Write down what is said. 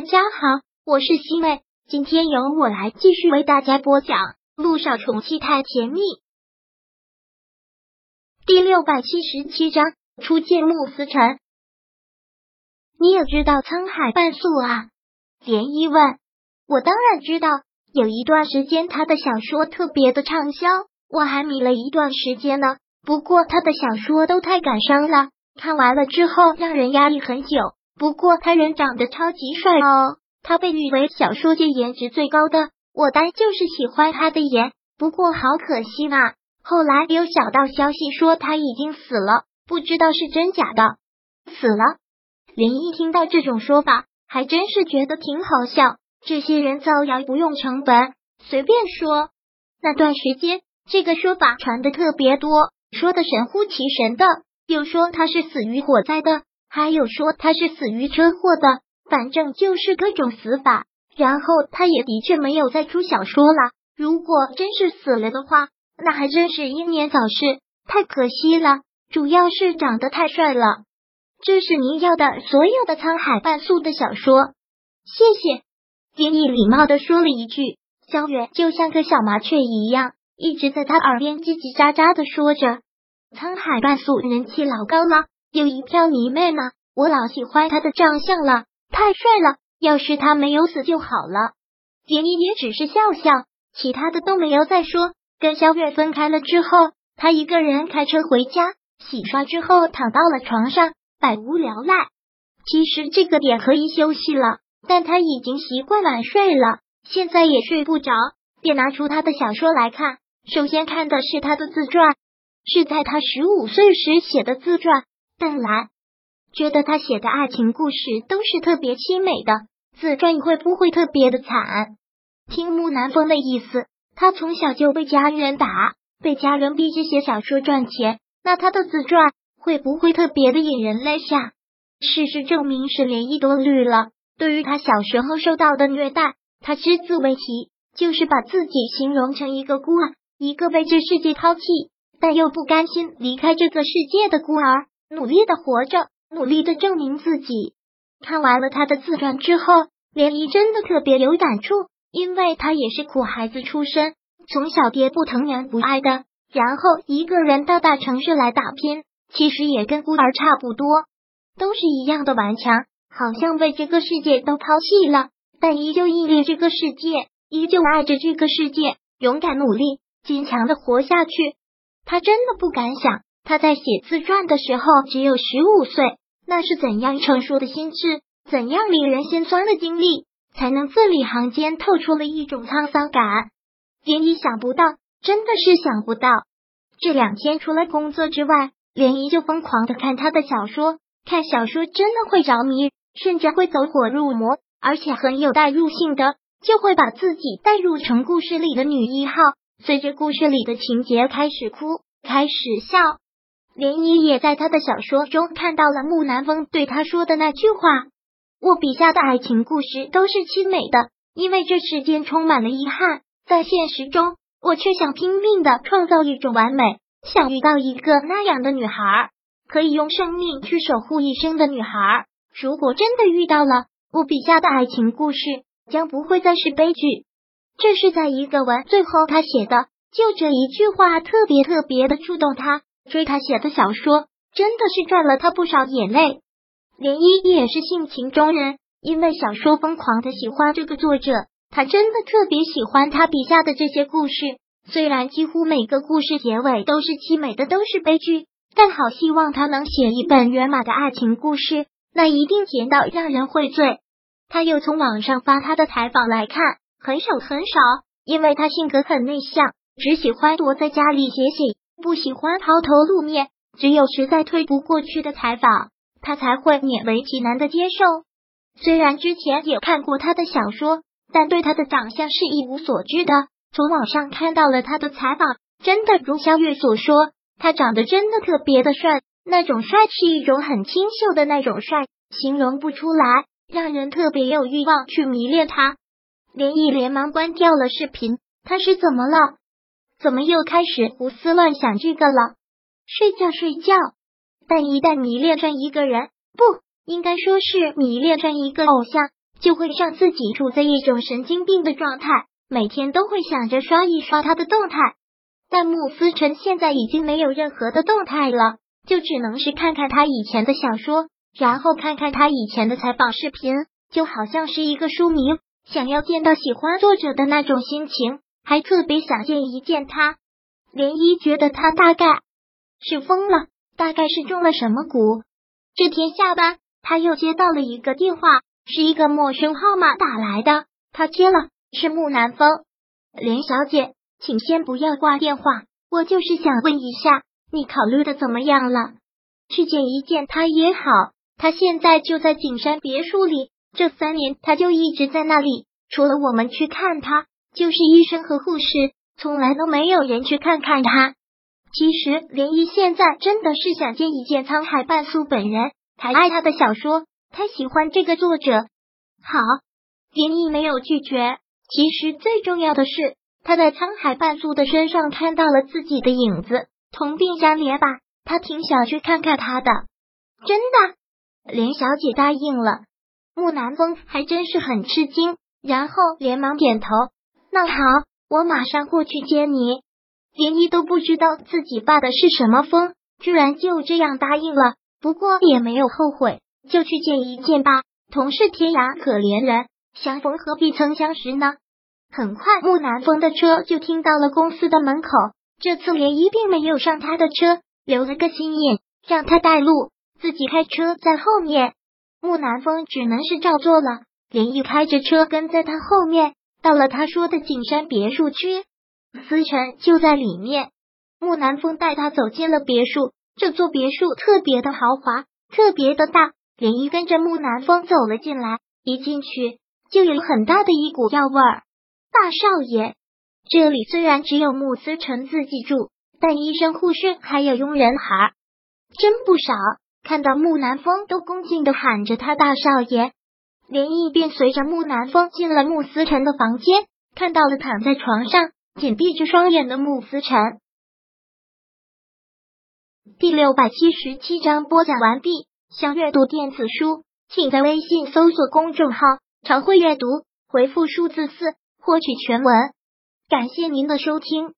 大家好，我是西妹，今天由我来继续为大家播讲《路上宠妻太甜蜜》第六百七十七章初见慕思辰。你也知道沧海半素啊？涟漪问。我当然知道，有一段时间他的小说特别的畅销，我还迷了一段时间呢。不过他的小说都太感伤了，看完了之后让人压抑很久。不过他人长得超级帅哦，他被誉为小说界颜值最高的。我单就是喜欢他的颜，不过好可惜啊！后来有小道消息说他已经死了，不知道是真假的。死了？林一听到这种说法，还真是觉得挺好笑。这些人造谣不用成本，随便说。那段时间，这个说法传的特别多，说的神乎其神的，又说他是死于火灾的。还有说他是死于车祸的，反正就是各种死法。然后他也的确没有再出小说了。如果真是死了的话，那还真是英年早逝，太可惜了。主要是长得太帅了。这是您要的所有的沧海半素的小说，谢谢。丁毅礼貌的说了一句，萧远就像个小麻雀一样，一直在他耳边叽叽喳喳的说着。沧海半素人气老高了。有一票迷妹呢，我老喜欢他的长相了，太帅了。要是他没有死就好了。杰尼也只是笑笑，其他的都没有再说。跟肖月分开了之后，他一个人开车回家，洗刷之后躺到了床上，百无聊赖。其实这个点可以休息了，但他已经习惯晚睡了，现在也睡不着，便拿出他的小说来看。首先看的是他的自传，是在他十五岁时写的自传。邓来觉得他写的爱情故事都是特别凄美的，自传会不会特别的惨？听木南风的意思，他从小就被家人打，被家人逼着写小说赚钱，那他的自传会不会特别的引人泪下？事实证明是涟漪多虑了。对于他小时候受到的虐待，他只字未提，就是把自己形容成一个孤儿，一个被这世界抛弃但又不甘心离开这个世界的孤儿。努力的活着，努力的证明自己。看完了他的自传之后，涟漪真的特别有感触，因为他也是苦孩子出身，从小爹不疼娘不爱的，然后一个人到大城市来打拼，其实也跟孤儿差不多，都是一样的顽强，好像被这个世界都抛弃了，但依旧屹立这个世界，依旧爱着这个世界，勇敢努力，坚强的活下去。他真的不敢想。他在写自传的时候只有十五岁，那是怎样成熟的心智，怎样令人心酸的经历，才能字里行间透出了一种沧桑感？涟漪想不到，真的是想不到。这两天除了工作之外，连姨就疯狂的看他的小说，看小说真的会着迷，甚至会走火入魔，而且很有代入性的，就会把自己代入成故事里的女一号，随着故事里的情节开始哭，开始笑。涟漪也在他的小说中看到了木南风对他说的那句话：“我笔下的爱情故事都是凄美的，因为这世间充满了遗憾。在现实中，我却想拼命的创造一种完美，想遇到一个那样的女孩，可以用生命去守护一生的女孩。如果真的遇到了，我笔下的爱情故事将不会再是悲剧。”这是在一个文最后他写的，就这一句话特别特别的触动他。追他写的小说，真的是赚了他不少眼泪。连依也是性情中人，因为小说疯狂的喜欢这个作者，他真的特别喜欢他笔下的这些故事。虽然几乎每个故事结尾都是凄美的，都是悲剧，但好希望他能写一本圆满的爱情故事，那一定甜到让人会醉。他又从网上发他的采访来看，很少很少，因为他性格很内向，只喜欢躲在家里写写。不喜欢抛头露面，只有实在推不过去的采访，他才会勉为其难的接受。虽然之前也看过他的小说，但对他的长相是一无所知的。从网上看到了他的采访，真的如肖月所说，他长得真的特别的帅，那种帅是一种很清秀的那种帅，形容不出来，让人特别有欲望去迷恋他。连毅连忙关掉了视频，他是怎么了？怎么又开始胡思乱想这个了？睡觉睡觉，但一旦迷恋上一个人，不应该说是迷恋上一个偶像，就会让自己处在一种神经病的状态，每天都会想着刷一刷他的动态。但慕思辰现在已经没有任何的动态了，就只能是看看他以前的小说，然后看看他以前的采访视频，就好像是一个书迷想要见到喜欢作者的那种心情，还特别想见一见他。涟漪觉得他大概是疯了，大概是中了什么蛊。这天下班，他又接到了一个电话，是一个陌生号码打来的，他接了，是木南风，连小姐。请先不要挂电话，我就是想问一下，你考虑的怎么样了？去见一见他也好，他现在就在景山别墅里，这三年他就一直在那里，除了我们去看他，就是医生和护士，从来都没有人去看看他。其实涟漪现在真的是想见一见沧海半素本人，他爱他的小说，他喜欢这个作者。好，涟漪没有拒绝。其实最重要的是。他在沧海半素的身上看到了自己的影子，同病相怜吧？他挺想去看看他的。真的，连小姐答应了。木南风还真是很吃惊，然后连忙点头。那好，我马上过去接你。连依都不知道自己发的是什么疯，居然就这样答应了。不过也没有后悔，就去见一见吧。同是天涯可怜人，相逢何必曾相识呢？很快，木南风的车就停到了公司的门口。这次涟漪并没有上他的车，留了个心眼，让他带路，自己开车在后面。木南风只能是照做了。涟漪开着车跟在他后面，到了他说的景山别墅区，思辰就在里面。木南风带他走进了别墅，这座别墅特别的豪华，特别的大。涟漪跟着木南风走了进来，一进去就有很大的一股药味儿。大少爷，这里虽然只有穆思成自己住，但医生、护士还有佣人孩真不少。看到木南风，都恭敬的喊着他大少爷。林毅便随着木南风进了穆思辰的房间，看到了躺在床上紧闭着双眼的穆思辰。第六百七十七章播讲完毕。想阅读电子书，请在微信搜索公众号“常会阅读”，回复数字四。获取全文，感谢您的收听。